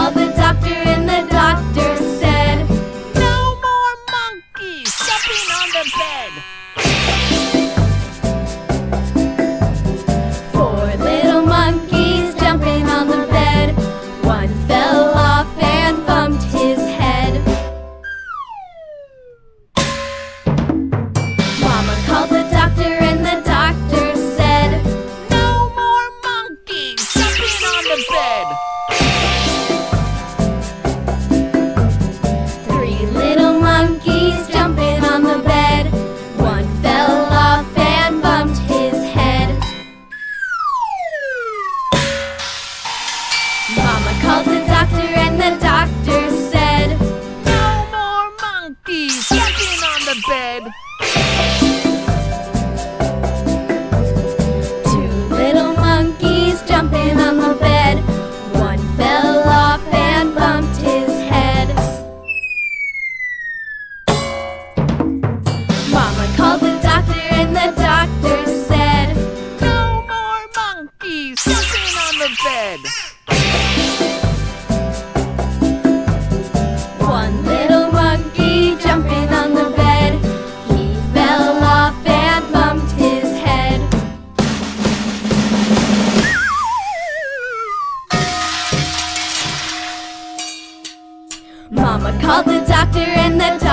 called the doctor and the doctor said, No more monkeys jumping on the bed. Four little monkeys jumping on the bed. One fell off and bumped his head. Mama called the doctor and the doctor said, No more monkeys jumping on the bed. Mama called the doctor and the doctor